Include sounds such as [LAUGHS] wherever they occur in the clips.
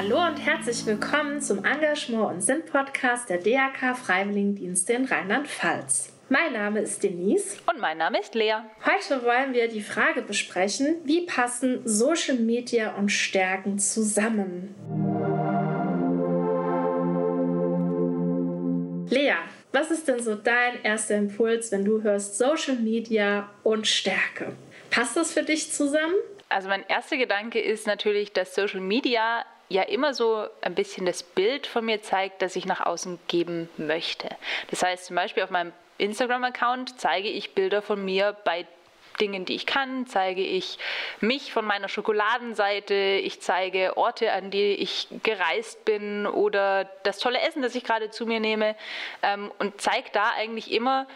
Hallo und herzlich willkommen zum Engagement- und Sinn-Podcast der DRK Freiwilligendienste in Rheinland-Pfalz. Mein Name ist Denise. Und mein Name ist Lea. Heute wollen wir die Frage besprechen, wie passen Social Media und Stärken zusammen? Lea, was ist denn so dein erster Impuls, wenn du hörst Social Media und Stärke? Passt das für dich zusammen? Also mein erster Gedanke ist natürlich, dass Social Media ja immer so ein bisschen das Bild von mir zeigt, das ich nach außen geben möchte. Das heißt zum Beispiel auf meinem Instagram-Account zeige ich Bilder von mir bei Dingen, die ich kann, zeige ich mich von meiner Schokoladenseite, ich zeige Orte, an die ich gereist bin oder das tolle Essen, das ich gerade zu mir nehme ähm, und zeige da eigentlich immer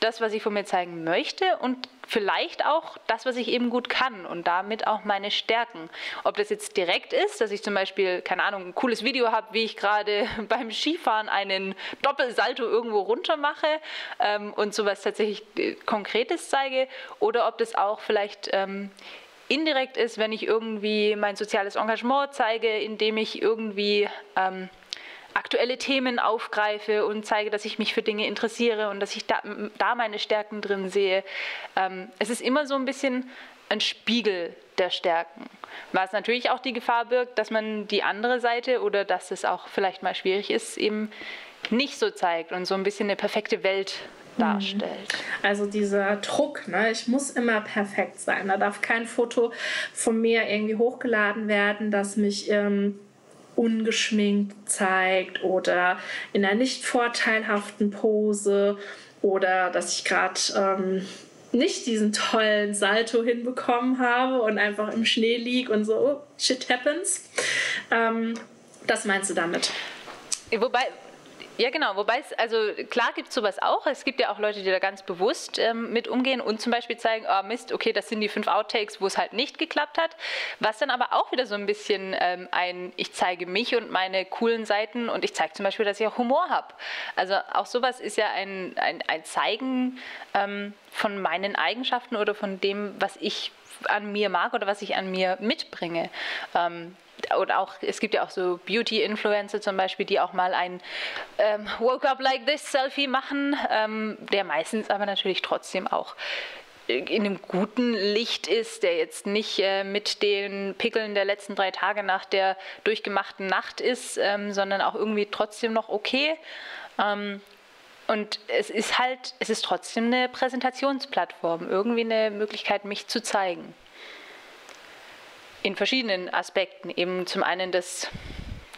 das, was ich von mir zeigen möchte und vielleicht auch das, was ich eben gut kann und damit auch meine Stärken. Ob das jetzt direkt ist, dass ich zum Beispiel, keine Ahnung, ein cooles Video habe, wie ich gerade [LAUGHS] beim Skifahren einen Doppelsalto irgendwo runter mache ähm, und sowas tatsächlich äh, Konkretes zeige, oder ob das auch vielleicht ähm, indirekt ist, wenn ich irgendwie mein soziales Engagement zeige, indem ich irgendwie ähm, aktuelle Themen aufgreife und zeige, dass ich mich für Dinge interessiere und dass ich da, da meine Stärken drin sehe. Ähm, es ist immer so ein bisschen ein Spiegel der Stärken. Was natürlich auch die Gefahr birgt, dass man die andere Seite oder dass es auch vielleicht mal schwierig ist, eben nicht so zeigt und so ein bisschen eine perfekte Welt mhm. darstellt. Also dieser Druck, ne? ich muss immer perfekt sein. Da darf kein Foto von mir irgendwie hochgeladen werden, das mich ähm, ungeschminkt zeigt oder in einer nicht vorteilhaften Pose oder dass ich gerade ähm, nicht diesen tollen Salto hinbekommen habe und einfach im Schnee liege und so, oh, shit happens. Ähm, das meinst du damit? Wobei, ja, genau. Wobei es, also klar gibt es sowas auch. Es gibt ja auch Leute, die da ganz bewusst ähm, mit umgehen und zum Beispiel zeigen, oh Mist, okay, das sind die fünf Outtakes, wo es halt nicht geklappt hat. Was dann aber auch wieder so ein bisschen ähm, ein, ich zeige mich und meine coolen Seiten und ich zeige zum Beispiel, dass ich auch Humor habe. Also auch sowas ist ja ein, ein, ein Zeigen ähm, von meinen Eigenschaften oder von dem, was ich an mir mag oder was ich an mir mitbringe. Ähm, oder auch, es gibt ja auch so Beauty-Influencer zum Beispiel, die auch mal ein ähm, Woke Up Like This Selfie machen, ähm, der meistens aber natürlich trotzdem auch in einem guten Licht ist, der jetzt nicht äh, mit den Pickeln der letzten drei Tage nach der durchgemachten Nacht ist, ähm, sondern auch irgendwie trotzdem noch okay. Ähm, und es ist halt, es ist trotzdem eine Präsentationsplattform, irgendwie eine Möglichkeit, mich zu zeigen in verschiedenen Aspekten. Eben zum einen das,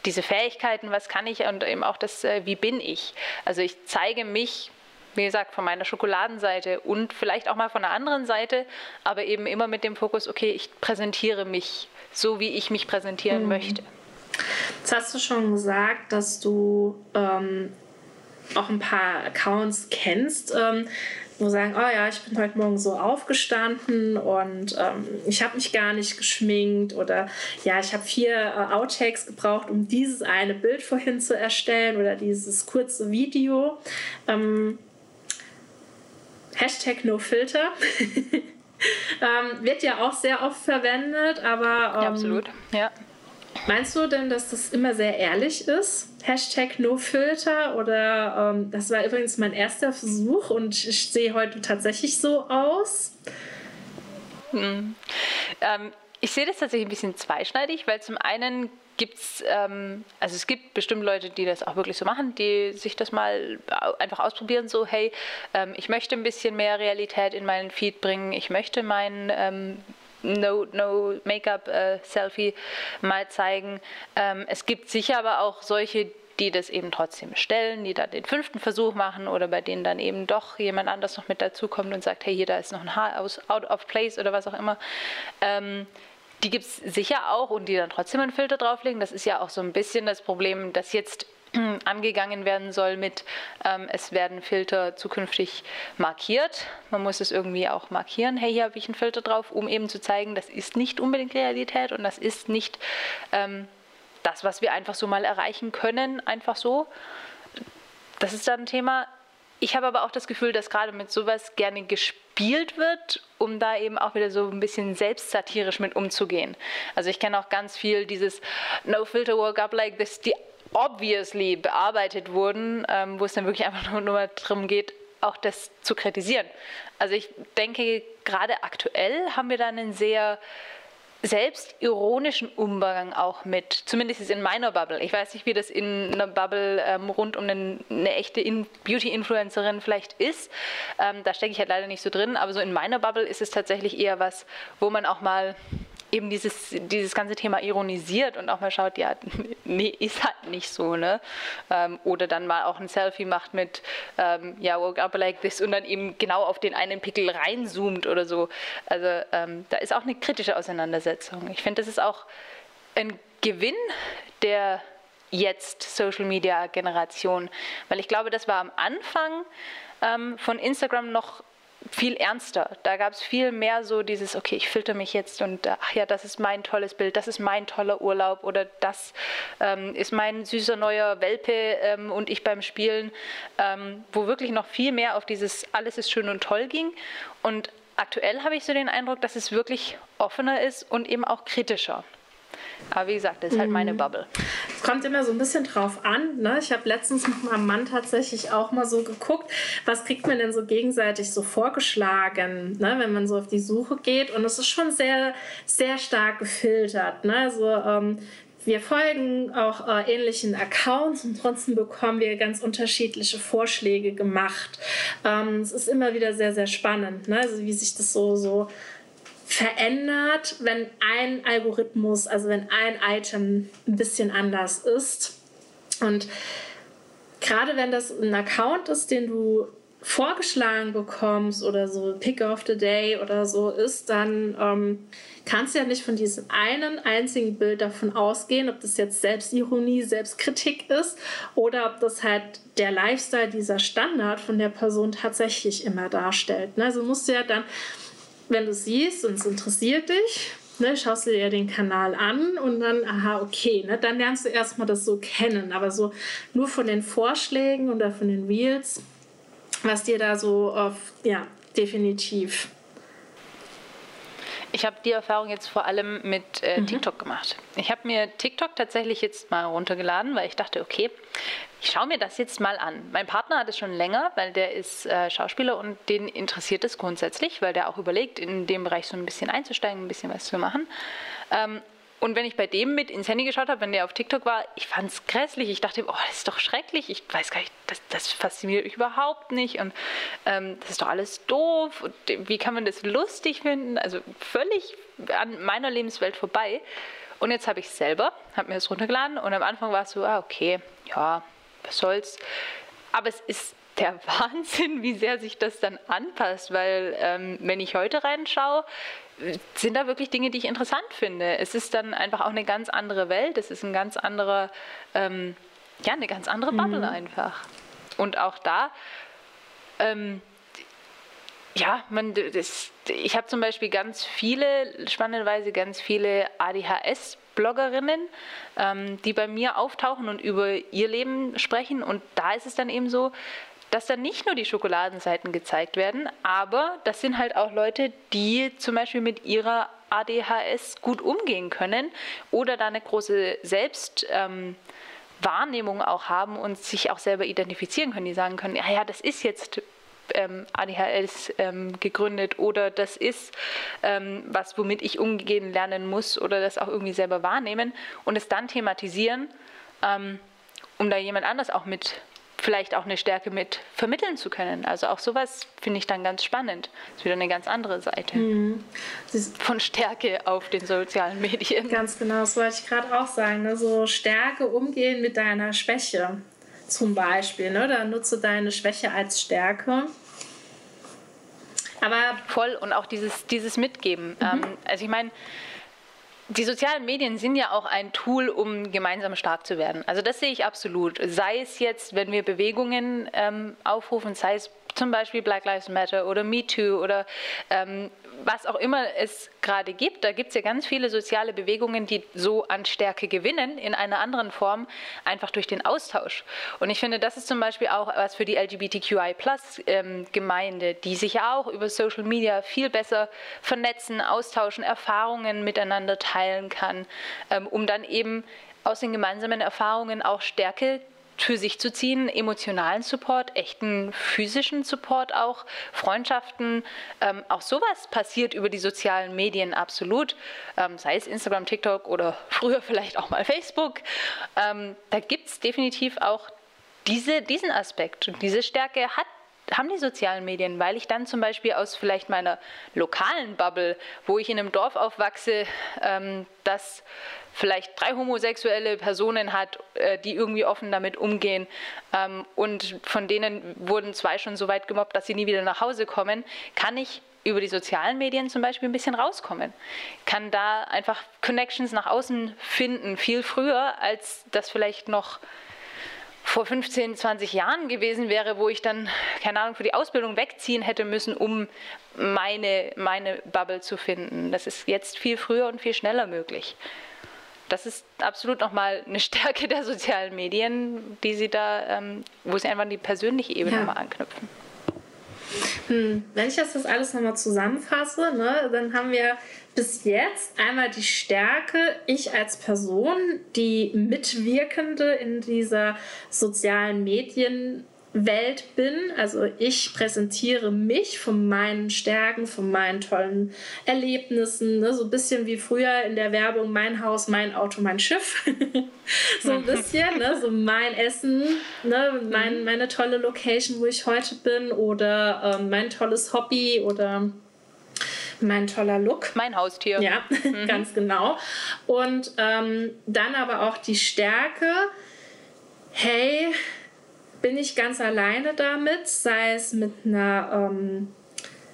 diese Fähigkeiten, was kann ich und eben auch das, äh, wie bin ich. Also ich zeige mich, wie gesagt, von meiner Schokoladenseite und vielleicht auch mal von der anderen Seite, aber eben immer mit dem Fokus, okay, ich präsentiere mich so, wie ich mich präsentieren mhm. möchte. Jetzt hast du schon gesagt, dass du ähm, auch ein paar Accounts kennst. Ähm, wo sagen, oh ja, ich bin heute Morgen so aufgestanden und ähm, ich habe mich gar nicht geschminkt oder ja, ich habe vier äh, Outtakes gebraucht, um dieses eine Bild vorhin zu erstellen oder dieses kurze Video. Ähm, Hashtag NoFilter. [LAUGHS] ähm, wird ja auch sehr oft verwendet, aber. ja, ähm, absolut, ja. Meinst du denn, dass das immer sehr ehrlich ist? Hashtag NoFilter oder ähm, das war übrigens mein erster Versuch und ich sehe heute tatsächlich so aus. Hm. Ähm, ich sehe das tatsächlich ein bisschen zweischneidig, weil zum einen gibt es, ähm, also es gibt bestimmt Leute, die das auch wirklich so machen, die sich das mal einfach ausprobieren, so hey, ähm, ich möchte ein bisschen mehr Realität in meinen Feed bringen, ich möchte meinen ähm, No, no Make-up äh, mal zeigen. Ähm, es gibt sicher aber auch solche, die das eben trotzdem stellen, die dann den fünften Versuch machen oder bei denen dann eben doch jemand anders noch mit dazukommt und sagt, hey, hier, da ist noch ein Haar aus, out of place oder was auch immer. Ähm, die gibt es sicher auch und die dann trotzdem einen Filter drauflegen. Das ist ja auch so ein bisschen das Problem, dass jetzt [CLEARS THROAT] angegangen werden soll mit, ähm, es werden Filter zukünftig markiert. Man muss es irgendwie auch markieren, hey, hier habe ich einen Filter drauf, um eben zu zeigen, das ist nicht unbedingt Realität und das ist nicht ähm, das, was wir einfach so mal erreichen können, einfach so. Das ist dann ein Thema. ich habe aber auch das Gefühl, dass gerade mit sowas gerne gespielt wird, um da eben auch wieder so ein bisschen selbstsatirisch mit umzugehen. Also ich kenne auch ganz viel dieses No Filter Woke Up Like This, die obviously bearbeitet wurden, ähm, wo es dann wirklich einfach [LAUGHS] nur, nur darum geht, auch das zu kritisieren. Also ich denke, gerade aktuell haben wir da einen sehr selbstironischen Umgang auch mit, zumindest in meiner Bubble. Ich weiß nicht, wie das in einer Bubble ähm, rund um eine, eine echte in Beauty-Influencerin vielleicht ist. Ähm, da stecke ich halt leider nicht so drin, aber so in meiner Bubble ist es tatsächlich eher was, wo man auch mal eben dieses, dieses ganze Thema ironisiert und auch mal schaut, ja, nee, ist halt nicht so, ne? Ähm, oder dann mal auch ein Selfie macht mit, ähm, ja, woke up like this und dann eben genau auf den einen Pickel reinzoomt oder so. Also ähm, da ist auch eine kritische Auseinandersetzung. Ich finde, das ist auch ein Gewinn der jetzt Social Media Generation, weil ich glaube, das war am Anfang ähm, von Instagram noch viel ernster. Da gab es viel mehr so dieses, okay, ich filter mich jetzt und ach ja, das ist mein tolles Bild, das ist mein toller Urlaub oder das ähm, ist mein süßer neuer Welpe ähm, und ich beim Spielen, ähm, wo wirklich noch viel mehr auf dieses alles ist schön und toll ging. Und aktuell habe ich so den Eindruck, dass es wirklich offener ist und eben auch kritischer. Aber wie gesagt, das ist halt meine mhm. Bubble. Es kommt immer so ein bisschen drauf an. Ne? Ich habe letztens mit meinem Mann tatsächlich auch mal so geguckt, was kriegt man denn so gegenseitig so vorgeschlagen, ne? wenn man so auf die Suche geht. Und es ist schon sehr, sehr stark gefiltert. Ne? Also ähm, wir folgen auch äh, ähnlichen Accounts und trotzdem bekommen wir ganz unterschiedliche Vorschläge gemacht. Ähm, es ist immer wieder sehr, sehr spannend, ne? also wie sich das so, so verändert, wenn ein Algorithmus, also wenn ein Item ein bisschen anders ist. Und gerade wenn das ein Account ist, den du vorgeschlagen bekommst oder so Pick of the Day oder so ist, dann ähm, kannst du ja nicht von diesem einen einzigen Bild davon ausgehen, ob das jetzt Selbstironie, Selbstkritik ist oder ob das halt der Lifestyle, dieser Standard von der Person tatsächlich immer darstellt. Also musst du ja dann wenn du siehst und es interessiert dich, ne, schaust du dir den Kanal an und dann, aha, okay, ne, dann lernst du erstmal das so kennen. Aber so nur von den Vorschlägen oder von den Reels, was dir da so auf, ja, definitiv ich habe die Erfahrung jetzt vor allem mit äh, mhm. TikTok gemacht. Ich habe mir TikTok tatsächlich jetzt mal runtergeladen, weil ich dachte, okay, ich schaue mir das jetzt mal an. Mein Partner hat es schon länger, weil der ist äh, Schauspieler und den interessiert es grundsätzlich, weil der auch überlegt, in dem Bereich so ein bisschen einzusteigen, ein bisschen was zu machen. Ähm, und wenn ich bei dem mit ins Handy geschaut habe, wenn der auf TikTok war, ich fand es grässlich. Ich dachte, oh, das ist doch schrecklich. Ich weiß gar nicht, das, das fasziniert mich überhaupt nicht. Und ähm, das ist doch alles doof. Und wie kann man das lustig finden? Also völlig an meiner Lebenswelt vorbei. Und jetzt habe ich es selber, habe mir das runtergeladen. Und am Anfang war es so, ah, okay, ja, was soll's. Aber es ist der [LAUGHS] Wahnsinn, wie sehr sich das dann anpasst, weil ähm, wenn ich heute reinschaue, sind da wirklich Dinge, die ich interessant finde. Es ist dann einfach auch eine ganz andere Welt, es ist ein ganz anderer, ähm, ja, eine ganz andere Bubble mhm. einfach. Und auch da, ähm, ja, man, das, ich habe zum Beispiel ganz viele, spannenderweise ganz viele ADHS-Bloggerinnen, ähm, die bei mir auftauchen und über ihr Leben sprechen. Und da ist es dann eben so, dass dann nicht nur die Schokoladenseiten gezeigt werden, aber das sind halt auch Leute, die zum Beispiel mit ihrer ADHS gut umgehen können oder da eine große Selbstwahrnehmung ähm, auch haben und sich auch selber identifizieren können, die sagen können, ja, ja, das ist jetzt ähm, ADHS ähm, gegründet oder das ist ähm, was, womit ich umgehen lernen muss oder das auch irgendwie selber wahrnehmen und es dann thematisieren, ähm, um da jemand anders auch mit vielleicht auch eine Stärke mit vermitteln zu können. Also auch sowas finde ich dann ganz spannend. Das ist wieder eine ganz andere Seite mhm. von Stärke auf den sozialen Medien. Ganz genau, das wollte ich gerade auch sagen. Ne? So Stärke umgehen mit deiner Schwäche zum Beispiel. Ne? Da nutze deine Schwäche als Stärke. Aber voll und auch dieses, dieses Mitgeben. Mhm. Ähm, also ich meine, die sozialen Medien sind ja auch ein Tool, um gemeinsam stark zu werden. Also das sehe ich absolut. Sei es jetzt, wenn wir Bewegungen ähm, aufrufen, sei es zum Beispiel Black Lives Matter oder Me Too oder ähm, was auch immer es gerade gibt. Da gibt es ja ganz viele soziale Bewegungen, die so an Stärke gewinnen in einer anderen Form, einfach durch den Austausch. Und ich finde, das ist zum Beispiel auch was für die LGBTQI-Plus-Gemeinde, ähm, die sich ja auch über Social Media viel besser vernetzen, austauschen, Erfahrungen miteinander teilen kann, ähm, um dann eben aus den gemeinsamen Erfahrungen auch Stärke für sich zu ziehen, emotionalen Support, echten physischen Support auch, Freundschaften, ähm, auch sowas passiert über die sozialen Medien absolut, ähm, sei es Instagram, TikTok oder früher vielleicht auch mal Facebook. Ähm, da gibt es definitiv auch diese, diesen Aspekt und diese Stärke hat haben die sozialen Medien, weil ich dann zum Beispiel aus vielleicht meiner lokalen Bubble, wo ich in einem Dorf aufwachse, ähm, das vielleicht drei homosexuelle Personen hat, äh, die irgendwie offen damit umgehen ähm, und von denen wurden zwei schon so weit gemobbt, dass sie nie wieder nach Hause kommen, kann ich über die sozialen Medien zum Beispiel ein bisschen rauskommen. Kann da einfach Connections nach außen finden, viel früher, als das vielleicht noch vor 15, 20 Jahren gewesen wäre, wo ich dann, keine Ahnung, für die Ausbildung wegziehen hätte müssen, um meine, meine Bubble zu finden. Das ist jetzt viel früher und viel schneller möglich. Das ist absolut nochmal eine [LAUGHS] Stärke der sozialen Medien, die sie da, ähm, wo sie einfach an die persönliche Ebene ja. nochmal anknüpfen. Hm. Wenn ich das, alles nochmal zusammenfasse, ne, dann haben wir bis jetzt einmal die Stärke, ich als Person, die Mitwirkende in dieser sozialen Medienwelt bin. Also ich präsentiere mich von meinen Stärken, von meinen tollen Erlebnissen. Ne? So ein bisschen wie früher in der Werbung mein Haus, mein Auto, mein Schiff. [LAUGHS] so ein bisschen, ne? so mein Essen, ne? mein, mhm. meine tolle Location, wo ich heute bin oder ähm, mein tolles Hobby oder mein toller Look. Mein Haustier. Ja, [LAUGHS] mhm. ganz genau. Und ähm, dann aber auch die Stärke, hey, bin ich ganz alleine damit, sei es mit einer ähm,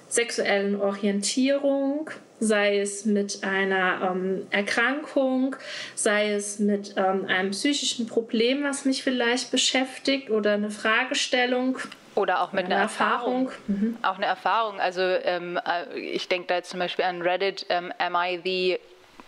sexuellen Orientierung, sei es mit einer ähm, Erkrankung, sei es mit ähm, einem psychischen Problem, was mich vielleicht beschäftigt oder eine Fragestellung. Oder auch mit einer Erfahrung. Erfahrung. Mhm. Auch eine Erfahrung. Also ähm, äh, ich denke da jetzt zum Beispiel an Reddit, ähm, Am I the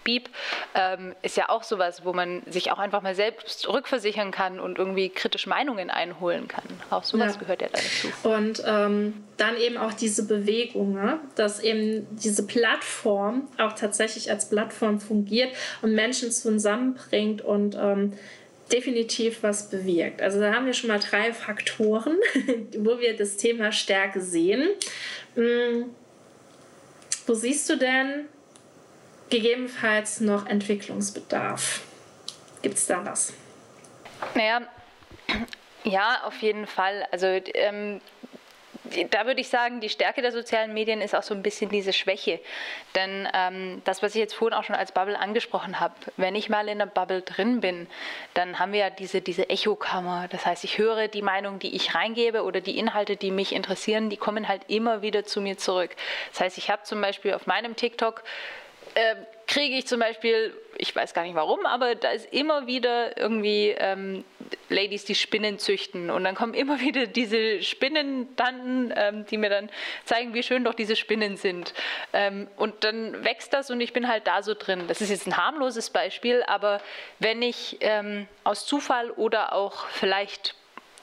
Beep, ähm, ist ja auch sowas, wo man sich auch einfach mal selbst rückversichern kann und irgendwie kritische Meinungen einholen kann. Auch sowas ja. gehört ja dazu. Und ähm, dann eben auch diese Bewegung, ne? dass eben diese Plattform auch tatsächlich als Plattform fungiert und Menschen zusammenbringt und ähm, definitiv was bewirkt. Also da haben wir schon mal drei Faktoren, [LAUGHS] wo wir das Thema Stärke sehen. Hm, wo siehst du denn gegebenenfalls noch Entwicklungsbedarf? Gibt es da was? Naja, ja, auf jeden Fall. Also ähm, da würde ich sagen, die Stärke der sozialen Medien ist auch so ein bisschen diese Schwäche. Denn ähm, das, was ich jetzt vorhin auch schon als Bubble angesprochen habe, wenn ich mal in einer Bubble drin bin, dann haben wir ja diese, diese Echokammer. Das heißt, ich höre die Meinung, die ich reingebe oder die Inhalte, die mich interessieren, die kommen halt immer wieder zu mir zurück. Das heißt, ich habe zum Beispiel auf meinem TikTok äh, kriege ich zum Beispiel, ich weiß gar nicht warum, aber da ist immer wieder irgendwie ähm, Ladies, die Spinnen züchten. Und dann kommen immer [LAUGHS] wieder diese Spinnentanten, ähm, die mir dann zeigen, wie schön doch diese Spinnen sind. Ähm, und dann wächst das und ich bin halt da so drin. Das ist jetzt ein harmloses Beispiel, aber wenn ich ähm, aus Zufall oder auch vielleicht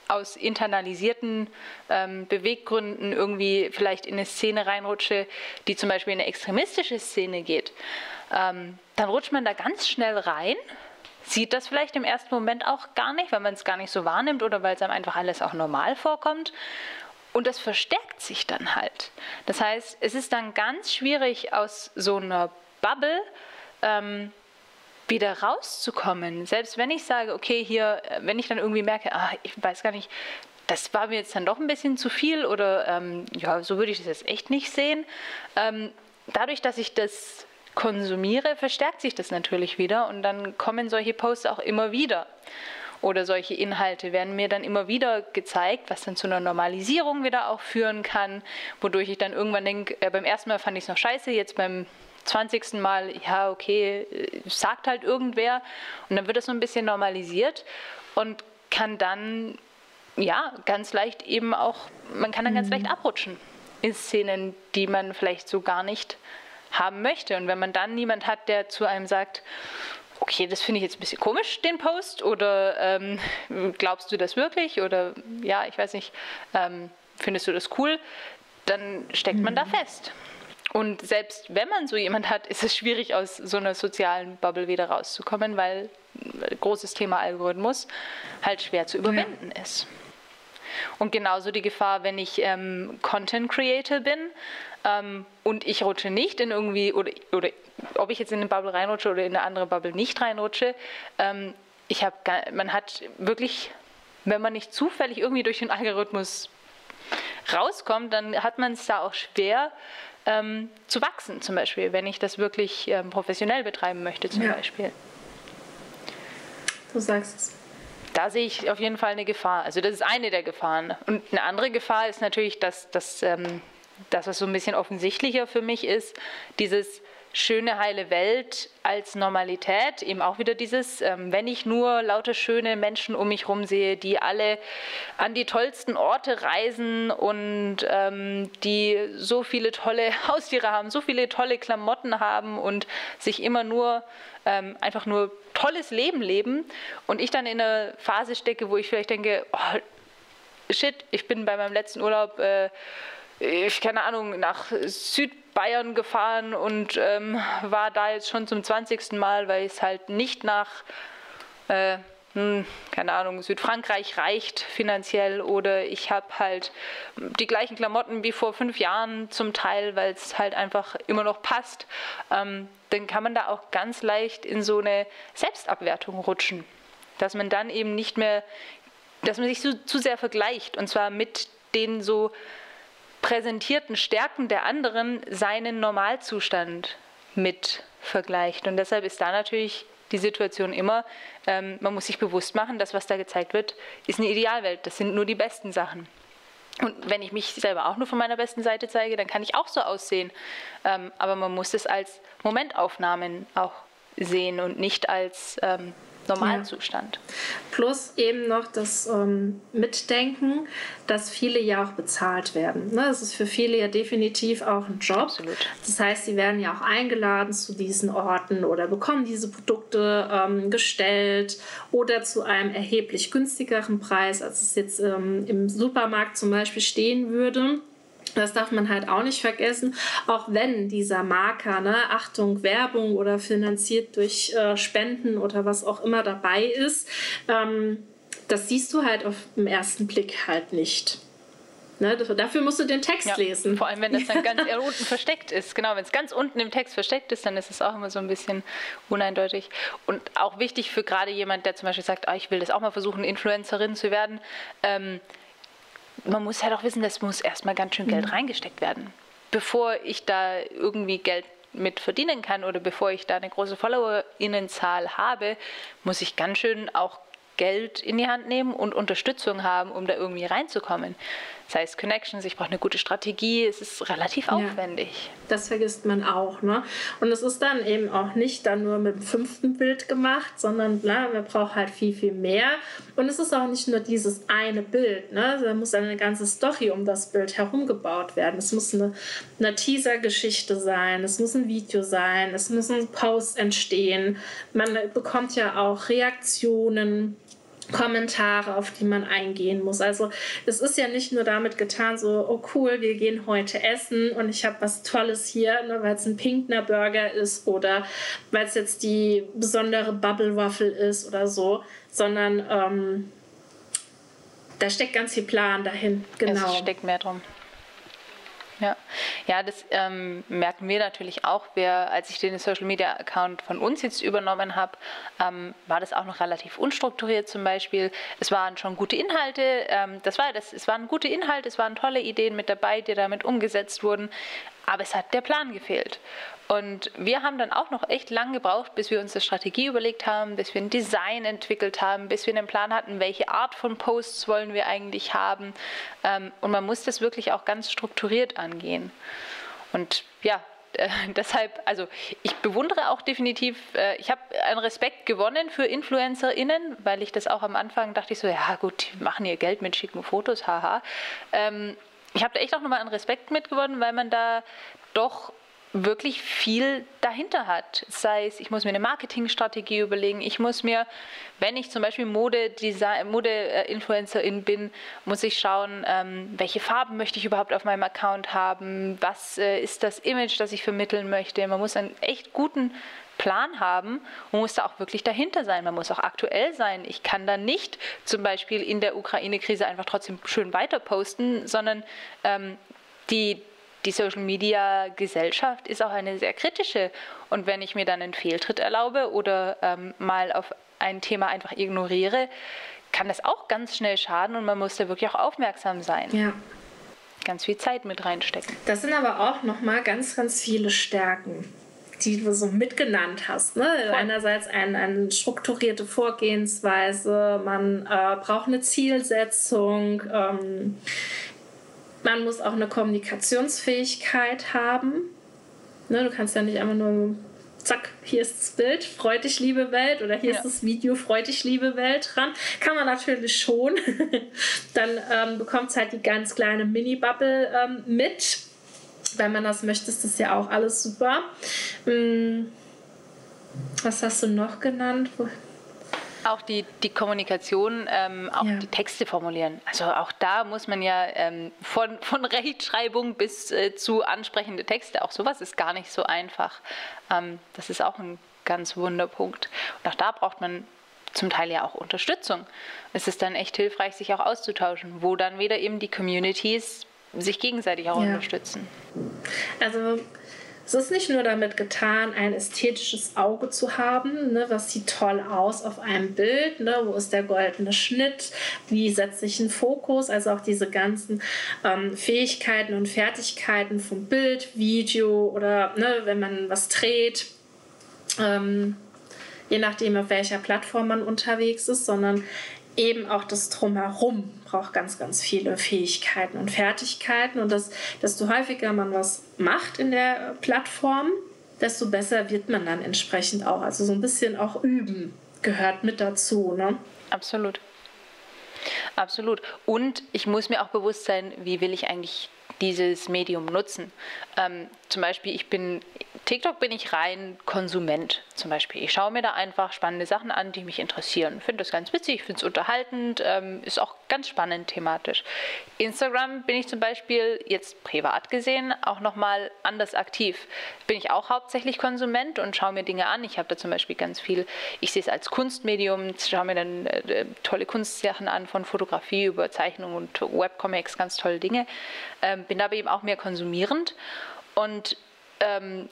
aus internalisierten ähm, Beweggründen irgendwie vielleicht in eine Szene reinrutsche, die zum Beispiel in eine extremistische Szene geht, ähm, dann rutscht man da ganz schnell rein, sieht das vielleicht im ersten Moment auch gar nicht, weil man es gar nicht so wahrnimmt oder weil es einem einfach alles auch normal vorkommt. Und das verstärkt sich dann halt. Das heißt, es ist dann ganz schwierig aus so einer Bubble ähm, wieder rauszukommen. Selbst wenn ich sage, okay, hier, äh, wenn ich dann irgendwie merke, ah, ich weiß gar nicht, das war mir jetzt dann doch ein bisschen zu viel oder ähm, ja, so würde ich das jetzt echt nicht sehen. Ähm, dadurch, dass ich das konsumiere, verstärkt sich das natürlich wieder und dann kommen solche Posts auch immer wieder. Oder solche Inhalte werden mir dann immer wieder gezeigt, was dann zu einer Normalisierung wieder auch führen kann, wodurch ich dann irgendwann denke, äh, beim ersten Mal fand ich es noch scheiße, jetzt beim 20. Mal, ja, okay, äh, sagt halt irgendwer. Und dann wird das so ein bisschen normalisiert und kann dann ja, ganz leicht eben auch, man kann dann mhm. ganz leicht abrutschen in Szenen, die man vielleicht so gar nicht haben möchte. Und wenn man dann niemand hat, der zu einem sagt, okay, das finde ich jetzt ein bisschen komisch, den Post, oder ähm, glaubst du das wirklich? Oder ja, ich weiß nicht, ähm, findest du das cool? Dann steckt mhm. man da mhm. fest. Und selbst wenn man so jemand hat, ist es schwierig, aus so einer sozialen Bubble wieder rauszukommen, weil großes Thema Algorithmus halt schwer zu überwinden ja. ist. Und genauso die Gefahr, wenn ich ähm, Content Creator bin ähm, und ich rutsche nicht in irgendwie, oder, oder ob ich jetzt in eine Bubble reinrutsche oder in eine andere Bubble nicht reinrutsche, ähm, ich habe, man hat wirklich, wenn man nicht zufällig irgendwie durch den Algorithmus rauskommt, dann hat man es da auch schwer ähm, zu wachsen, zum Beispiel, wenn ich das wirklich ähm, professionell betreiben möchte, zum ja. Beispiel. Du sagst es da sehe ich auf jeden Fall eine Gefahr. Also das ist eine der Gefahren. Und eine andere Gefahr ist natürlich, dass, dass ähm, das, was so ein bisschen offensichtlicher für mich ist, dieses schöne, heile Welt als Normalität, eben auch wieder dieses, ähm, wenn ich nur lauter schöne Menschen um mich herum sehe, die alle an die tollsten Orte reisen und ähm, die so viele tolle [LAUGHS] Haustiere haben, so viele tolle Klamotten haben und sich immer nur ähm, einfach nur tolles Leben leben. Und ich dann in einer Phase stecke, wo ich vielleicht denke, oh, shit, ich bin bei meinem letzten Urlaub, äh, ich keine Ahnung, nach Südbayern gefahren und ähm, war da jetzt schon zum 20. Mal, weil es halt nicht nach äh, hm, keine Ahnung, Südfrankreich reicht finanziell oder ich habe halt die gleichen Klamotten wie vor fünf Jahren zum Teil, weil es halt einfach immer noch passt, ähm, dann kann man da auch ganz leicht in so eine Selbstabwertung rutschen. Dass man dann eben nicht mehr, dass man sich so, zu sehr vergleicht und zwar mit den so präsentierten Stärken der anderen seinen Normalzustand mit vergleicht. Und deshalb ist da natürlich die Situation immer, ähm, man muss sich bewusst machen, das, was da gezeigt wird, ist eine Idealwelt. Das sind nur die besten Sachen. Und wenn ich mich selber auch nur von meiner besten Seite zeige, dann kann ich auch so aussehen. Ähm, aber man muss es als Momentaufnahmen auch sehen und nicht als ähm, Normalzustand. Ja. Plus eben noch das ähm, Mitdenken, dass viele ja auch bezahlt werden. Ne? Das ist für viele ja definitiv auch ein Job. Absolut. Das heißt, sie werden ja auch eingeladen zu diesen Orten oder bekommen diese Produkte ähm, gestellt oder zu einem erheblich günstigeren Preis, als es jetzt ähm, im Supermarkt zum Beispiel stehen würde. Das darf man halt auch nicht vergessen, auch wenn dieser Marker, ne, Achtung, Werbung oder finanziert durch äh, Spenden oder was auch immer dabei ist, ähm, das siehst du halt auf den ersten Blick halt nicht. Ne, dafür musst du den Text ja, lesen. Vor allem, wenn das dann ganz [LAUGHS] unten versteckt ist. Genau, wenn es ganz unten im Text versteckt ist, dann ist es auch immer so ein bisschen uneindeutig. Und auch wichtig für gerade jemand, der zum Beispiel sagt, oh, ich will das auch mal versuchen, Influencerin zu werden. Ähm, man muss halt auch wissen, das muss erstmal ganz schön Geld mhm. reingesteckt werden. Bevor ich da irgendwie Geld mit verdienen kann oder bevor ich da eine große Followerinnenzahl habe, muss ich ganz schön auch Geld in die Hand nehmen und Unterstützung haben, um da irgendwie reinzukommen. Das heißt Connections, ich brauche eine gute Strategie, es ist relativ ja, aufwendig. Das vergisst man auch. Ne? Und es ist dann eben auch nicht dann nur mit dem fünften Bild gemacht, sondern na, man braucht halt viel, viel mehr. Und es ist auch nicht nur dieses eine Bild. Ne? Da muss eine ganze Story um das Bild herum gebaut werden. Es muss eine, eine Teaser-Geschichte sein, es muss ein Video sein, es müssen Posts entstehen. Man bekommt ja auch Reaktionen Kommentare, auf die man eingehen muss. Also es ist ja nicht nur damit getan, so, oh cool, wir gehen heute essen und ich habe was Tolles hier, ne, weil es ein Pinkner Burger ist oder weil es jetzt die besondere Bubble Waffle ist oder so, sondern ähm, da steckt ganz viel Plan dahin. Genau. Es steckt mehr drum. Ja, ja das ähm, merken wir natürlich auch. Wir, als ich den Social Media Account von uns jetzt übernommen habe, ähm, war das auch noch relativ unstrukturiert zum Beispiel. Es waren schon gute Inhalte, ähm, das war das, es waren gute Inhalte, es waren tolle Ideen mit dabei, die damit umgesetzt wurden, aber es hat der Plan gefehlt. Und wir haben dann auch noch echt lang gebraucht, bis wir uns eine Strategie überlegt haben, bis wir ein Design entwickelt haben, bis wir einen Plan hatten, welche Art von Posts wollen wir eigentlich haben. Ähm, und man muss das wirklich auch ganz strukturiert angehen. Und ja, [LAUGHS] äh, deshalb, also ich bewundere auch definitiv, äh, ich habe einen Respekt gewonnen für InfluencerInnen, weil ich das auch am Anfang dachte ich so, ja gut, die machen ihr Geld mit schicken Fotos, haha. Ähm, ich habe da echt auch nochmal einen Respekt mitgewonnen, weil man da doch wirklich viel dahinter hat. Sei ich muss mir eine Marketingstrategie überlegen, ich muss mir, wenn ich zum Beispiel Mode-Influencerin Mode bin, muss ich schauen, ähm, welche Farben möchte ich überhaupt auf meinem Account haben, was äh, ist das Image, das ich vermitteln möchte. Man muss einen echt guten Plan haben und muss da auch wirklich dahinter sein. Man muss auch aktuell sein. Ich kann dann nicht zum Beispiel in der Ukraine-Krise einfach trotzdem schön weiter posten, sondern ähm, die die Social Media Gesellschaft ist auch eine sehr kritische. Und wenn ich mir dann einen Fehltritt erlaube oder ähm, mal auf ein Thema einfach ignoriere, kann das auch ganz schnell schaden und man muss da wirklich auch aufmerksam sein. Ja. Ganz viel Zeit mit reinstecken. Das sind aber auch nochmal ganz, ganz viele Stärken, die du so mitgenannt hast. Ne? Einerseits eine, eine strukturierte Vorgehensweise, man äh, braucht eine Zielsetzung. Ähm, man muss auch eine Kommunikationsfähigkeit haben. Ne, du kannst ja nicht einfach nur zack, hier ist das Bild, freu dich, liebe Welt, oder hier ja. ist das Video, freu dich, liebe Welt dran. Kann man natürlich schon. [LAUGHS] Dann ähm, bekommt es halt die ganz kleine Mini-Bubble ähm, mit. Wenn man das möchte, ist das ja auch alles super. Hm. Was hast du noch genannt? Auch die, die Kommunikation, ähm, auch ja. die Texte formulieren. Also auch da muss man ja ähm, von, von [LAUGHS] Rechtschreibung bis äh, zu ansprechende Texte, auch sowas ist gar nicht so einfach. Ähm, das ist auch ein ganz Wunderpunkt. Und auch da braucht man zum Teil ja auch Unterstützung. Es ist dann echt hilfreich, sich auch auszutauschen, wo dann wieder eben die Communities sich gegenseitig auch ja. unterstützen. Also es ist nicht nur damit getan, ein ästhetisches Auge zu haben, ne, was sieht toll aus auf einem Bild, ne, wo ist der goldene Schnitt, wie setze ich einen Fokus, also auch diese ganzen ähm, Fähigkeiten und Fertigkeiten vom Bild, Video oder ne, wenn man was dreht, ähm, je nachdem, auf welcher Plattform man unterwegs ist, sondern eben auch das Drumherum braucht ganz, ganz viele Fähigkeiten und Fertigkeiten. Und das, desto häufiger man was macht in der Plattform, desto besser wird man dann entsprechend auch. Also so ein bisschen auch üben gehört mit dazu. Ne? Absolut. Absolut. Und ich muss mir auch bewusst sein, wie will ich eigentlich dieses Medium nutzen. Ähm, zum Beispiel, ich bin, TikTok bin ich rein Konsument zum Beispiel. Ich schaue mir da einfach spannende Sachen an, die mich interessieren. Finde das ganz witzig, finde es unterhaltend, ähm, ist auch ganz spannend thematisch. Instagram bin ich zum Beispiel jetzt privat gesehen auch nochmal anders aktiv. Bin ich auch hauptsächlich Konsument und schaue mir Dinge an. Ich habe da zum Beispiel ganz viel, ich sehe es als Kunstmedium, schaue mir dann äh, tolle Kunstsachen an, von Fotografie über Zeichnung und Webcomics, ganz tolle Dinge. Ähm, bin aber eben auch mehr konsumierend und ähm,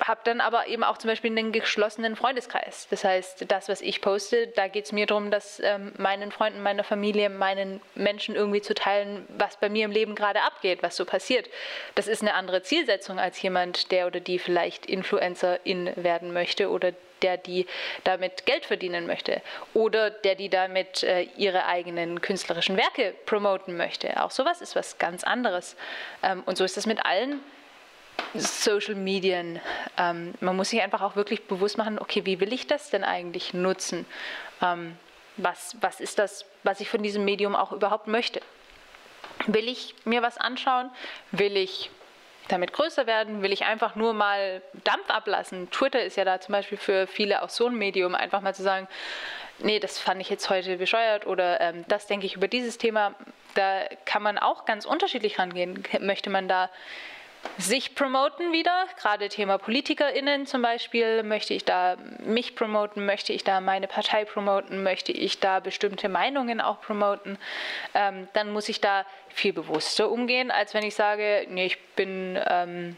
habe dann aber eben auch zum Beispiel einen geschlossenen Freundeskreis. Das heißt, das, was ich poste, da geht es mir darum, dass ähm, meinen Freunden, meiner Familie, meinen Menschen irgendwie zu teilen, was bei mir im Leben gerade abgeht, was so passiert. Das ist eine andere Zielsetzung als jemand, der oder die vielleicht Influencerin werden möchte oder der die damit Geld verdienen möchte oder der die damit äh, ihre eigenen künstlerischen Werke promoten möchte. Auch sowas ist was ganz anderes. Ähm, und so ist es mit allen Social Medien. Ähm, man muss sich einfach auch wirklich bewusst machen, okay, wie will ich das denn eigentlich nutzen? Ähm, was, was ist das, was ich von diesem Medium auch überhaupt möchte? Will ich mir was anschauen? Will ich damit größer werden? Will ich einfach nur mal Dampf ablassen? Twitter ist ja da zum Beispiel für viele auch so ein Medium, einfach mal zu sagen, nee, das fand ich jetzt heute bescheuert oder ähm, das denke ich über dieses Thema. Da kann man auch ganz unterschiedlich rangehen. Möchte man da sich promoten wieder, gerade Thema PolitikerInnen zum Beispiel, möchte ich da mich promoten, möchte ich da meine Partei promoten, möchte ich da bestimmte Meinungen auch promoten, ähm, dann muss ich da viel bewusster umgehen, als wenn ich sage, nee, ich bin... Ähm,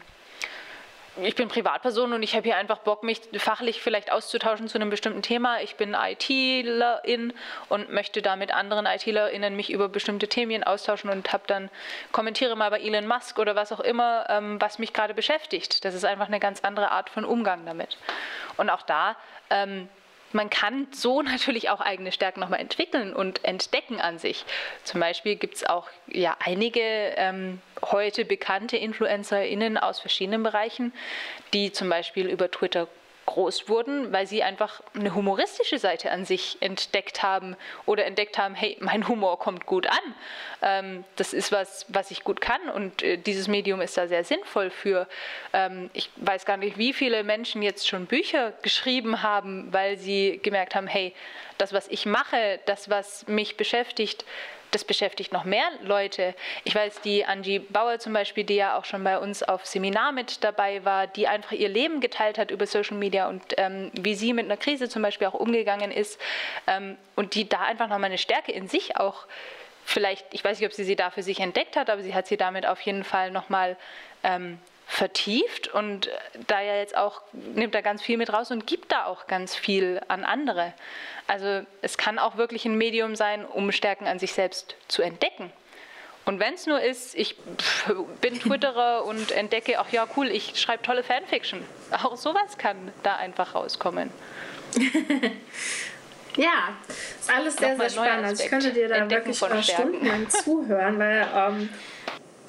ich bin Privatperson und ich habe hier einfach Bock, mich fachlich vielleicht auszutauschen zu einem bestimmten Thema. Ich bin ITlerin und möchte da mit anderen ITlerInnen mich über bestimmte Themen austauschen und habe dann, kommentiere mal bei Elon Musk oder was auch immer, ähm, was mich gerade beschäftigt. Das ist einfach eine ganz andere Art von Umgang damit. Und auch da ähm, man kann so [LAUGHS] natürlich auch eigene Stärken nochmal entwickeln und entdecken an sich. Zum Beispiel gibt es auch ja, einige ähm, heute bekannte InfluencerInnen aus verschiedenen Bereichen, die zum Beispiel über Twitter groß wurden, weil sie einfach eine humoristische Seite an sich entdeckt haben oder entdeckt haben, hey, mein Humor kommt gut an. Ähm, das ist was, was ich gut kann und äh, dieses Medium ist da sehr sinnvoll für. Ähm, ich weiß gar nicht, wie viele Menschen jetzt schon Bücher geschrieben haben, weil sie gemerkt haben, hey, das, was ich mache, das, was mich beschäftigt, das beschäftigt noch mehr Leute. Ich weiß, die Angie Bauer zum Beispiel, die ja auch schon bei uns auf Seminar mit dabei war, die einfach ihr Leben geteilt hat über Social Media und ähm, wie sie mit einer Krise zum Beispiel auch umgegangen ist ähm, und die da einfach nochmal eine Stärke in sich auch vielleicht, ich weiß nicht, ob sie sie da für sich entdeckt hat, aber sie hat sie damit auf jeden Fall nochmal ähm, vertieft und da ja jetzt auch nimmt er ganz viel mit raus und gibt da auch ganz viel an andere. Also es kann auch wirklich ein Medium sein, um Stärken an sich selbst zu entdecken. Und wenn es nur ist, ich [LAUGHS] bin Twitterer und entdecke, ach ja, cool, ich schreibe tolle Fanfiction. Auch sowas kann da einfach rauskommen. [LAUGHS] ja, ist alles sehr, sehr spannend. Also ich könnte dir da Entdecken wirklich stundenlang zuhören, weil ähm,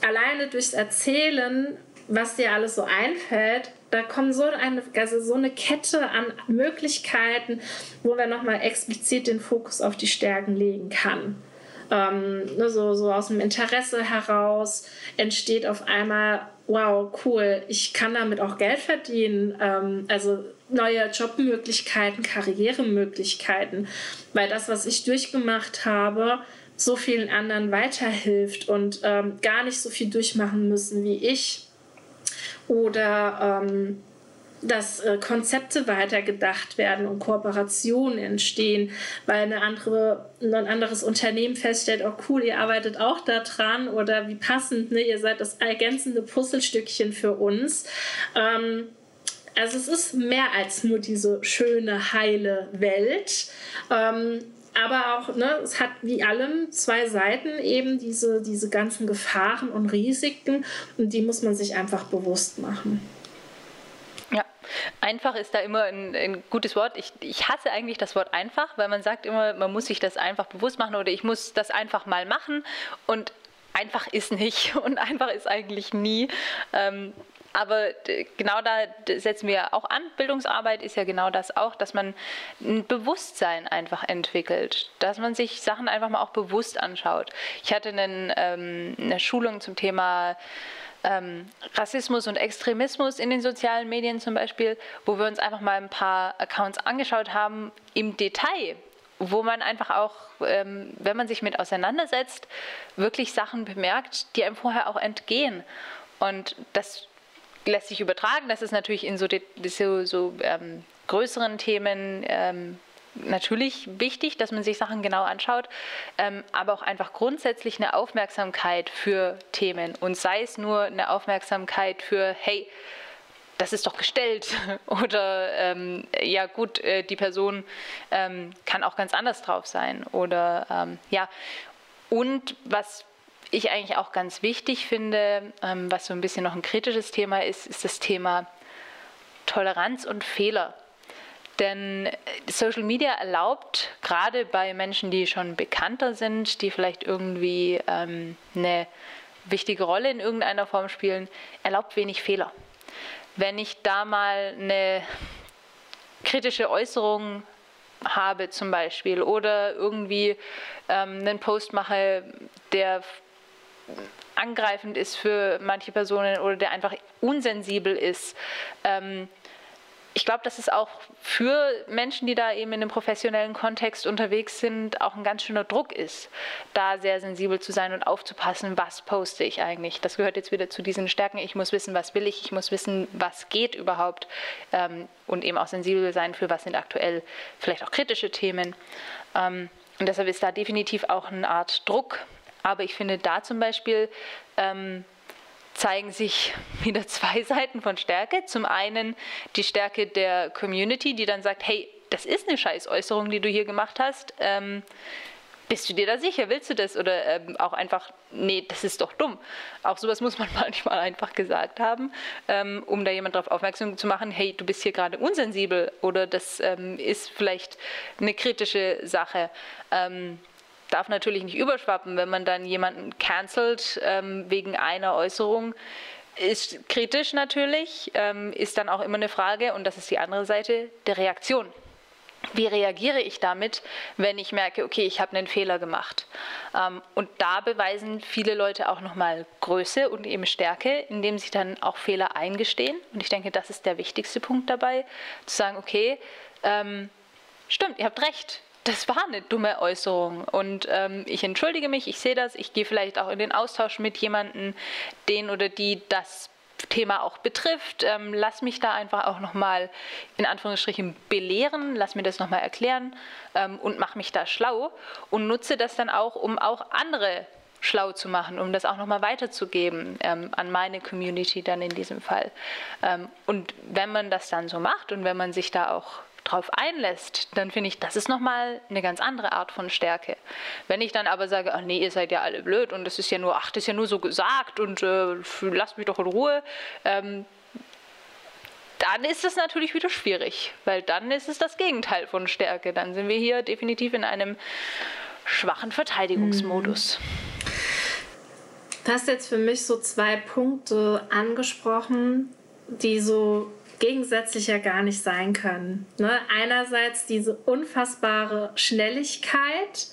alleine durchs Erzählen was dir alles so einfällt, da kommt so eine, also so eine Kette an Möglichkeiten, wo man nochmal explizit den Fokus auf die Stärken legen kann. Ähm, ne, so, so aus dem Interesse heraus entsteht auf einmal, wow, cool, ich kann damit auch Geld verdienen. Ähm, also neue Jobmöglichkeiten, Karrieremöglichkeiten, weil das, was ich durchgemacht habe, so vielen anderen weiterhilft und ähm, gar nicht so viel durchmachen müssen wie ich oder ähm, dass äh, Konzepte weitergedacht werden und Kooperationen entstehen, weil eine andere, ein anderes Unternehmen feststellt, oh cool, ihr arbeitet auch daran oder wie passend, ne, ihr seid das ergänzende Puzzlestückchen für uns. Ähm, also es ist mehr als nur diese schöne, heile Welt. Ähm, aber auch, ne, es hat wie allem zwei Seiten eben diese, diese ganzen Gefahren und Risiken und die muss man sich einfach bewusst machen. Ja, einfach ist da immer ein, ein, gutes Wort. Ich, ich hasse eigentlich das Wort einfach, weil man sagt immer, man muss sich das einfach bewusst machen oder ich muss das einfach mal machen und einfach ist nicht [LAUGHS] und einfach ist eigentlich nie. Ähm, aber genau da setzen wir auch an. Bildungsarbeit ist ja genau das auch, dass man ein Bewusstsein einfach entwickelt, dass man sich Sachen einfach mal auch bewusst anschaut. Ich hatte einen, ähm, eine Schulung zum Thema ähm, Rassismus und Extremismus in den sozialen Medien zum Beispiel, wo wir uns einfach mal ein paar Accounts angeschaut haben im Detail wo man einfach auch, ähm, wenn man sich mit auseinandersetzt, wirklich Sachen bemerkt, die einem vorher auch entgehen. Und das lässt sich übertragen. Das ist natürlich in so, so, so ähm, größeren Themen ähm, natürlich wichtig, dass man sich Sachen genau anschaut, ähm, aber auch einfach grundsätzlich eine Aufmerksamkeit für Themen und sei es nur eine Aufmerksamkeit für, hey, das ist doch gestellt [LAUGHS] oder ähm, ja gut, äh, die Person ähm, kann auch ganz anders drauf sein oder ähm, ja und was ich eigentlich auch ganz wichtig finde, ähm, was so ein bisschen noch ein kritisches Thema ist, ist das Thema Toleranz und Fehler. Denn Social Media erlaubt gerade bei Menschen, die schon bekannter sind, die vielleicht irgendwie ähm, eine wichtige Rolle in irgendeiner Form spielen, erlaubt wenig Fehler. Wenn ich da mal eine kritische Äußerung habe zum Beispiel oder irgendwie ähm, einen Post mache, der angreifend ist für manche Personen oder der einfach unsensibel ist. Ähm, ich glaube, dass es auch für Menschen, die da eben in einem professionellen Kontext unterwegs sind, auch ein ganz schöner Druck ist, da sehr sensibel zu sein und aufzupassen, was poste ich eigentlich. Das gehört jetzt wieder zu diesen Stärken. Ich muss wissen, was will ich, ich muss wissen, was geht überhaupt ähm, und eben auch sensibel sein für was sind aktuell vielleicht auch kritische Themen. Ähm, und deshalb ist da definitiv auch eine Art Druck aber ich finde, da zum Beispiel ähm, zeigen sich [LAUGHS] wieder zwei [LAUGHS] Seiten von Stärke. Zum einen die Stärke der Community, die dann sagt, hey, das ist eine Scheißäußerung, die du hier gemacht hast. Ähm, bist du dir da sicher? Willst du das? Oder ähm, auch einfach, nee, das ist doch dumm. Auch sowas muss man [LAUGHS] manchmal einfach gesagt haben, ähm, um da jemand darauf aufmerksam zu machen, hey, du bist hier gerade unsensibel oder das ähm, ist vielleicht eine kritische Sache. Darf natürlich nicht überschwappen, wenn man dann jemanden cancelt ähm, wegen einer Äußerung. Ist kritisch natürlich, ähm, ist dann auch immer eine Frage, und das ist die andere Seite, der Reaktion wie reagiere ich damit, wenn ich merke, okay, ich habe einen Fehler gemacht. Ähm, und da beweisen viele Leute auch nochmal Größe und eben Stärke, indem sie dann auch Fehler eingestehen. Und ich denke, das ist der wichtigste Punkt dabei, zu sagen, okay, ähm, stimmt, ihr habt recht. Das war eine dumme Äußerung und ähm, ich entschuldige mich, ich sehe das, ich gehe vielleicht auch in den Austausch mit jemandem, den oder die das Thema auch betrifft. Ähm, lass mich da einfach auch nochmal in Anführungsstrichen belehren, lass mir das nochmal erklären ähm, und mach mich da schlau und nutze das dann auch, um auch andere schlau zu machen, um das auch nochmal weiterzugeben ähm, an meine Community dann in diesem Fall. Ähm, und wenn man das dann so macht und wenn man sich da auch drauf einlässt, dann finde ich, das ist nochmal eine ganz andere Art von Stärke. Wenn ich dann aber sage, ach nee, ihr seid ja alle blöd und das ist ja nur, ach, das ist ja nur so gesagt und äh, lasst mich doch in Ruhe, ähm, dann ist es natürlich wieder schwierig, weil dann ist es das Gegenteil von Stärke. Dann sind wir hier definitiv in einem schwachen Verteidigungsmodus. Du hast jetzt für mich so zwei Punkte angesprochen, die so gegensätzlich ja gar nicht sein können. Ne? Einerseits diese unfassbare Schnelligkeit,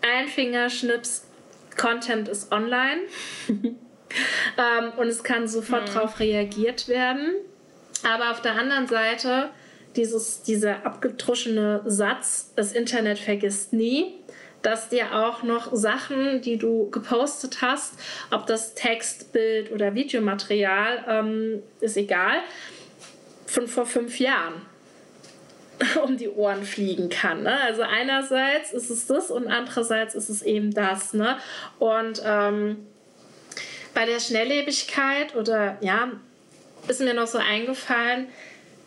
ein Fingerschnips, Content ist online [LAUGHS] ähm, und es kann sofort mhm. darauf reagiert werden. Aber auf der anderen Seite dieses, dieser abgedroschene Satz, das Internet vergisst nie, dass dir auch noch Sachen, die du gepostet hast, ob das Text, Bild oder Videomaterial, ähm, ist egal, von vor fünf Jahren [LAUGHS] um die Ohren fliegen kann. Ne? Also einerseits ist es das und andererseits ist es eben das. Ne? Und ähm, bei der Schnelllebigkeit oder ja, ist mir noch so eingefallen,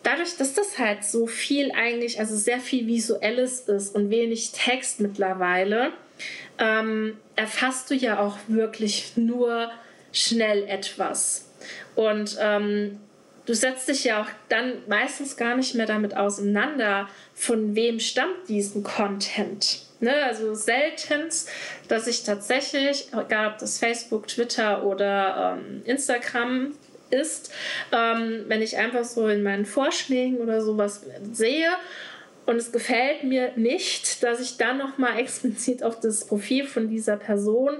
dadurch, dass das halt so viel eigentlich, also sehr viel Visuelles ist und wenig Text mittlerweile, ähm, erfasst du ja auch wirklich nur schnell etwas. Und ähm, du setzt dich ja auch dann meistens gar nicht mehr damit auseinander, von wem stammt diesen Content. Ne? Also selten, dass ich tatsächlich, egal ob das Facebook, Twitter oder ähm, Instagram ist, ähm, wenn ich einfach so in meinen Vorschlägen oder sowas sehe und es gefällt mir nicht, dass ich dann nochmal explizit auf das Profil von dieser Person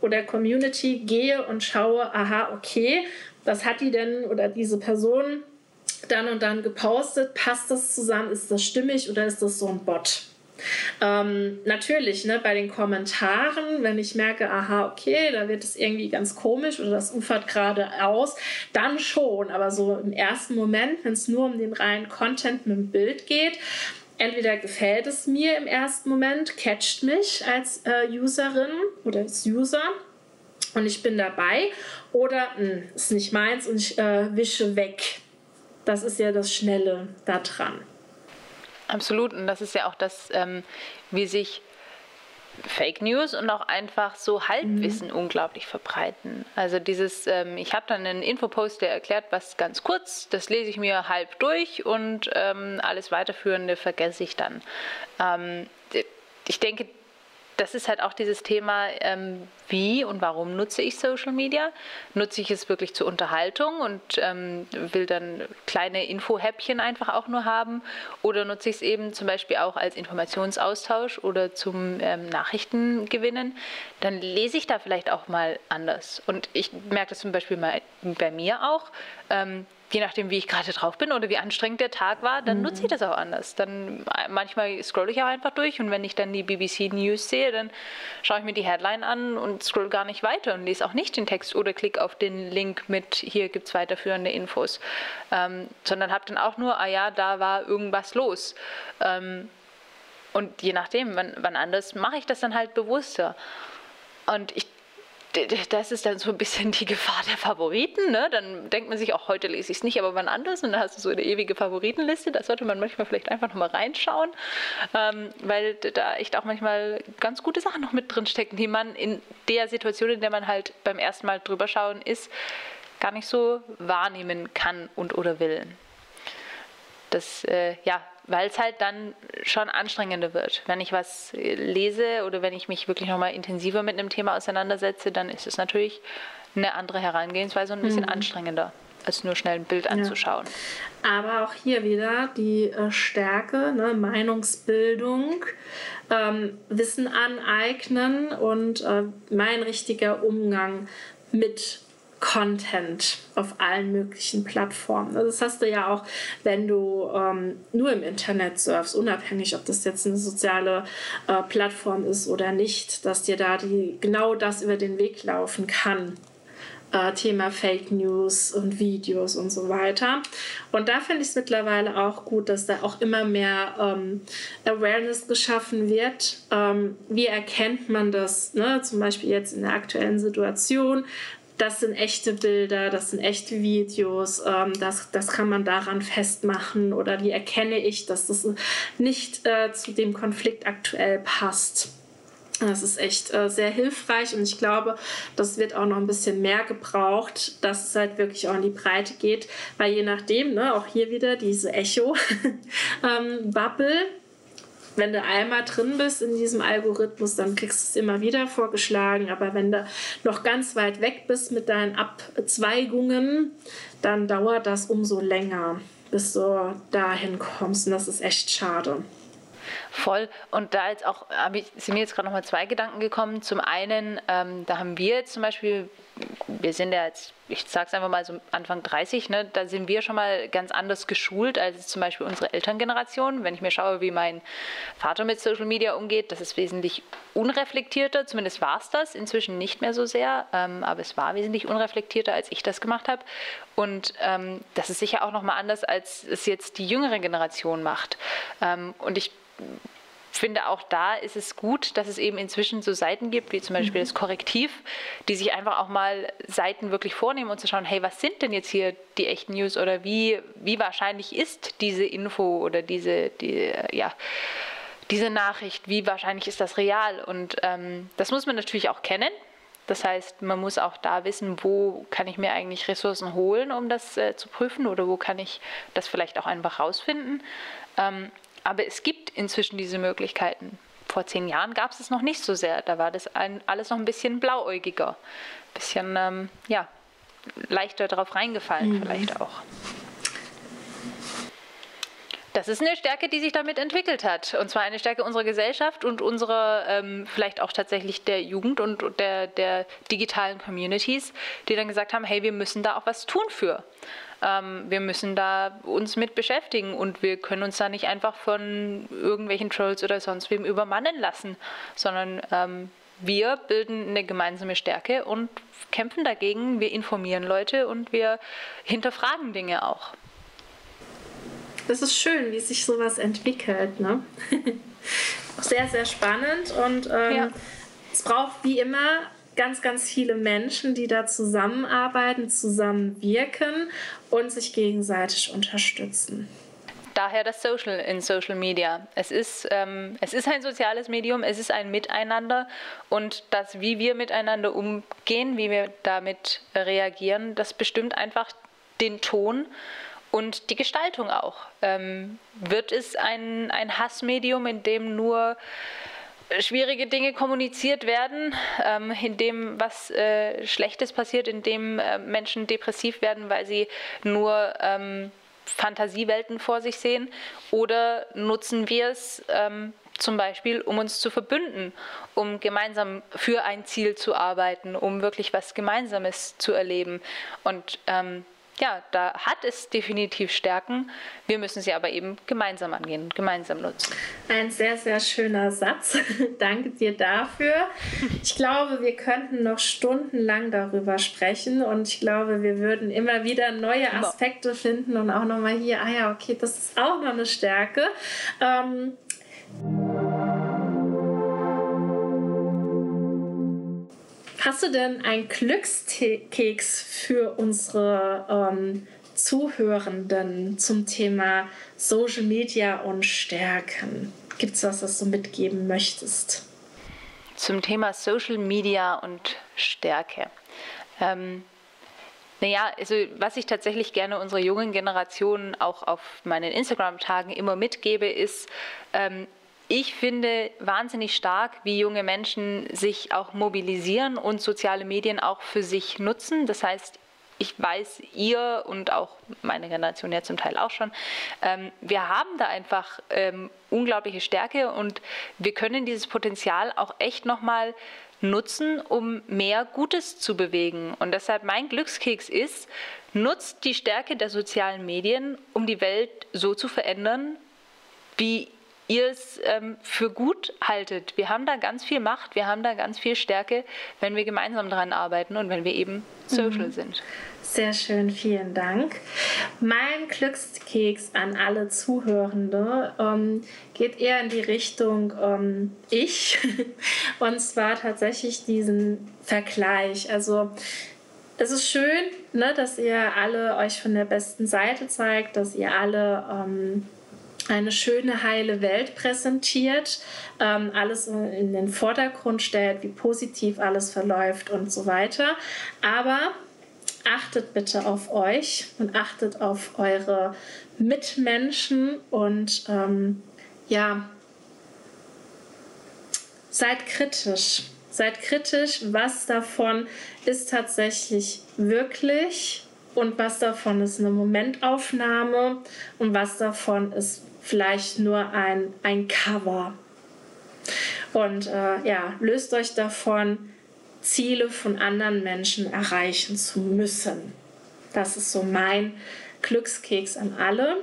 oder Community gehe und schaue, aha, okay, was hat die denn oder diese Person dann und dann gepostet? Passt das zusammen? Ist das stimmig oder ist das so ein Bot? Ähm, natürlich, ne, bei den Kommentaren, wenn ich merke, aha, okay, da wird es irgendwie ganz komisch oder das ufert gerade aus, dann schon. Aber so im ersten Moment, wenn es nur um den reinen Content mit dem Bild geht, entweder gefällt es mir im ersten Moment, catcht mich als äh, Userin oder als User und ich bin dabei oder mh, hm, ist nicht meins und ich äh, wische weg. Das ist ja das Schnelle da dran. Absolut. Und das ist ja auch das, ähm, wie sich Fake News und auch einfach so Halbwissen mhm. unglaublich verbreiten. Also dieses, ähm, ich habe dann einen Infopost, der erklärt was ganz kurz, das lese ich mir halb durch und ähm, alles weiterführende vergesse ich dann. Ähm, ich denke, das ist halt auch dieses Thema, ähm, wie und warum nutze ich Social Media? Nutze ich es wirklich zur Unterhaltung und ähm, will dann kleine Infohäppchen einfach auch nur haben? Oder nutze ich es eben zum Beispiel auch als Informationsaustausch oder zum ähm, Nachrichtengewinnen? Dann lese ich da vielleicht auch mal anders. Und ich merke das zum Beispiel mal bei mir auch. Ähm, je nachdem, wie ich gerade drauf bin oder wie anstrengend der Tag war, dann mhm. nutze ich das auch anders. Dann äh, manchmal scrolle ich auch einfach durch und wenn ich dann die BBC News sehe, dann schaue ich mir die Headline an und scroll gar nicht weiter und lese auch nicht den Text oder klicke auf den Link mit hier gibt es weiterführende Infos, ähm, sondern habe dann auch nur, ah ja, da war irgendwas los. Ähm, und je nachdem, wann, wann anders, mache ich das dann halt bewusster. Und ich das ist dann so ein bisschen die Gefahr der Favoriten. Ne? Dann denkt man sich auch, heute lese ich es nicht, aber wann anders. Und dann hast du so eine ewige Favoritenliste. Da sollte man manchmal vielleicht einfach nochmal reinschauen, ähm, weil da echt auch manchmal ganz gute Sachen noch mit drin stecken, die man in der Situation, in der man halt beim ersten Mal drüber schauen ist, gar nicht so wahrnehmen kann und oder will. Das, äh, ja, weil es halt dann schon anstrengender wird. Wenn ich was lese oder wenn ich mich wirklich nochmal intensiver mit einem Thema auseinandersetze, dann ist es natürlich eine andere Herangehensweise und ein bisschen mhm. anstrengender, als nur schnell ein Bild anzuschauen. Ja. Aber auch hier wieder die äh, Stärke, ne? Meinungsbildung, ähm, Wissen aneignen und äh, mein richtiger Umgang mit Content auf allen möglichen Plattformen. Also das hast du ja auch, wenn du ähm, nur im Internet surfst, unabhängig, ob das jetzt eine soziale äh, Plattform ist oder nicht, dass dir da die, genau das über den Weg laufen kann. Äh, Thema Fake News und Videos und so weiter. Und da finde ich es mittlerweile auch gut, dass da auch immer mehr ähm, Awareness geschaffen wird. Ähm, wie erkennt man das, ne? zum Beispiel jetzt in der aktuellen Situation? Das sind echte Bilder, das sind echte Videos, ähm, das, das kann man daran festmachen oder wie erkenne ich, dass das nicht äh, zu dem Konflikt aktuell passt. Das ist echt äh, sehr hilfreich und ich glaube, das wird auch noch ein bisschen mehr gebraucht, dass es halt wirklich auch in die Breite geht, weil je nachdem, ne, auch hier wieder diese Echo-Bubble, [LAUGHS] ähm, wenn du einmal drin bist in diesem Algorithmus, dann kriegst du es immer wieder vorgeschlagen. Aber wenn du noch ganz weit weg bist mit deinen Abzweigungen, dann dauert das umso länger, bis du dahin kommst. Und das ist echt schade. Voll. Und da jetzt auch, sind mir jetzt gerade nochmal zwei Gedanken gekommen. Zum einen, ähm, da haben wir jetzt zum Beispiel, wir sind ja jetzt, ich sage es einfach mal so Anfang 30, ne, da sind wir schon mal ganz anders geschult als zum Beispiel unsere Elterngeneration. Wenn ich mir schaue, wie mein Vater mit Social Media umgeht, das ist wesentlich unreflektierter, zumindest war es das, inzwischen nicht mehr so sehr, ähm, aber es war wesentlich unreflektierter, als ich das gemacht habe. Und ähm, das ist sicher auch nochmal anders, als es jetzt die jüngere Generation macht. Ähm, und ich finde auch da ist es gut, dass es eben inzwischen so Seiten gibt, wie zum Beispiel mhm. das Korrektiv, die sich einfach auch mal Seiten wirklich vornehmen und zu schauen, hey, was sind denn jetzt hier die echten News oder wie, wie wahrscheinlich ist diese Info oder diese, die, ja, diese Nachricht, wie wahrscheinlich ist das real? Und ähm, das muss man natürlich auch kennen. Das heißt, man muss auch da wissen, wo kann ich mir eigentlich Ressourcen holen, um das äh, zu prüfen oder wo kann ich das vielleicht auch einfach rausfinden. Ähm, aber es gibt inzwischen diese Möglichkeiten. Vor zehn Jahren gab es es noch nicht so sehr. Da war das ein, alles noch ein bisschen blauäugiger, ein bisschen ähm, ja, leichter darauf reingefallen mhm. vielleicht auch. Das ist eine Stärke, die sich damit entwickelt hat. Und zwar eine Stärke unserer Gesellschaft und unserer ähm, vielleicht auch tatsächlich der Jugend und der, der digitalen Communities, die dann gesagt haben, hey, wir müssen da auch was tun für. Ähm, wir müssen da uns mit beschäftigen und wir können uns da nicht einfach von irgendwelchen Trolls oder sonst wem übermannen lassen, sondern ähm, wir bilden eine gemeinsame Stärke und kämpfen dagegen. Wir informieren Leute und wir hinterfragen Dinge auch. Das ist schön, wie sich sowas entwickelt. Ne? [LAUGHS] sehr, sehr spannend und ähm, ja. es braucht wie immer ganz, ganz viele Menschen, die da zusammenarbeiten, zusammenwirken und sich gegenseitig unterstützen. Daher das Social in Social Media. Es ist, ähm, es ist ein soziales Medium, es ist ein Miteinander und das, wie wir miteinander umgehen, wie wir damit reagieren, das bestimmt einfach den Ton und die Gestaltung auch. Ähm, wird es ein, ein Hassmedium, in dem nur schwierige Dinge kommuniziert werden, ähm, in dem was äh, Schlechtes passiert, in dem äh, Menschen depressiv werden, weil sie nur ähm, Fantasiewelten vor sich sehen? Oder nutzen wir es ähm, zum Beispiel, um uns zu verbünden, um gemeinsam für ein Ziel zu arbeiten, um wirklich was Gemeinsames zu erleben? Und ähm, ja, da hat es definitiv Stärken. Wir müssen sie aber eben gemeinsam angehen, gemeinsam nutzen. Ein sehr, sehr schöner Satz. [LAUGHS] Danke dir dafür. Ich glaube, wir könnten noch stundenlang darüber sprechen und ich glaube, wir würden immer wieder neue Aspekte finden und auch nochmal hier, ah ja, okay, das ist auch noch eine Stärke. Ähm, Hast du denn einen Glückskeks für unsere ähm, Zuhörenden zum Thema Social Media und Stärken? Gibt es was, was du mitgeben möchtest? Zum Thema Social Media und Stärke. Ähm, naja, also was ich tatsächlich gerne unserer jungen Generation auch auf meinen Instagram-Tagen immer mitgebe, ist, ähm, ich finde wahnsinnig stark, wie junge Menschen sich auch mobilisieren und soziale Medien auch für sich nutzen. Das heißt, ich weiß, ihr und auch meine Generation ja zum Teil auch schon, ähm, wir haben da einfach ähm, unglaubliche Stärke und wir können dieses Potenzial auch echt nochmal nutzen, um mehr Gutes zu bewegen. Und deshalb mein Glückskeks ist, nutzt die Stärke der sozialen Medien, um die Welt so zu verändern, wie ihr es ähm, für gut haltet. Wir haben da ganz viel Macht, wir haben da ganz viel Stärke, wenn wir gemeinsam daran arbeiten und wenn wir eben social mhm. sind. Sehr schön, vielen Dank. Mein Glückskeks an alle Zuhörende ähm, geht eher in die Richtung ähm, ich [LAUGHS] und zwar tatsächlich diesen Vergleich. Also es ist schön, ne, dass ihr alle euch von der besten Seite zeigt, dass ihr alle ähm, eine schöne, heile Welt präsentiert, ähm, alles in den Vordergrund stellt, wie positiv alles verläuft und so weiter. Aber achtet bitte auf euch und achtet auf eure Mitmenschen und ähm, ja, seid kritisch. Seid kritisch, was davon ist tatsächlich wirklich und was davon ist eine Momentaufnahme und was davon ist vielleicht nur ein, ein Cover. Und äh, ja, löst euch davon, Ziele von anderen Menschen erreichen zu müssen. Das ist so mein Glückskeks an alle.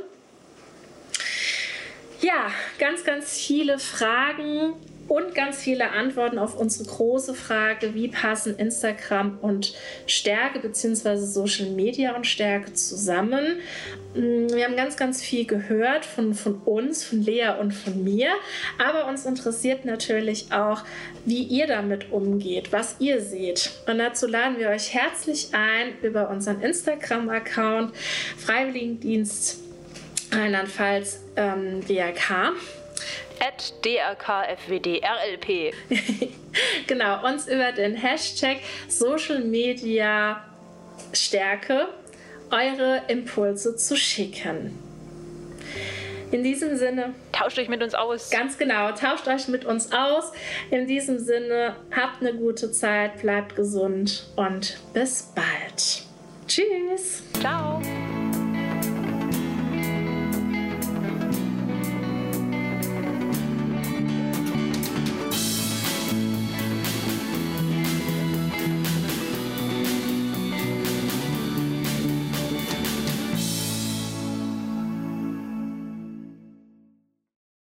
Ja, ganz, ganz viele Fragen und ganz viele Antworten auf unsere große Frage, wie passen Instagram und Stärke bzw. Social Media und Stärke zusammen. Mm, wir haben ganz, ganz viel gehört von, von uns, von Lea und von mir, aber uns interessiert natürlich auch, wie ihr damit umgeht, was ihr seht. Und dazu laden wir euch herzlich ein über unseren Instagram-Account Freiwilligendienst Rheinland-Pfalz ähm, DRK at drkfwdrlp. [LAUGHS] genau, uns über den Hashtag Social Media Stärke eure Impulse zu schicken. In diesem Sinne. Tauscht euch mit uns aus. Ganz genau, tauscht euch mit uns aus. In diesem Sinne, habt eine gute Zeit, bleibt gesund und bis bald. Tschüss. Ciao.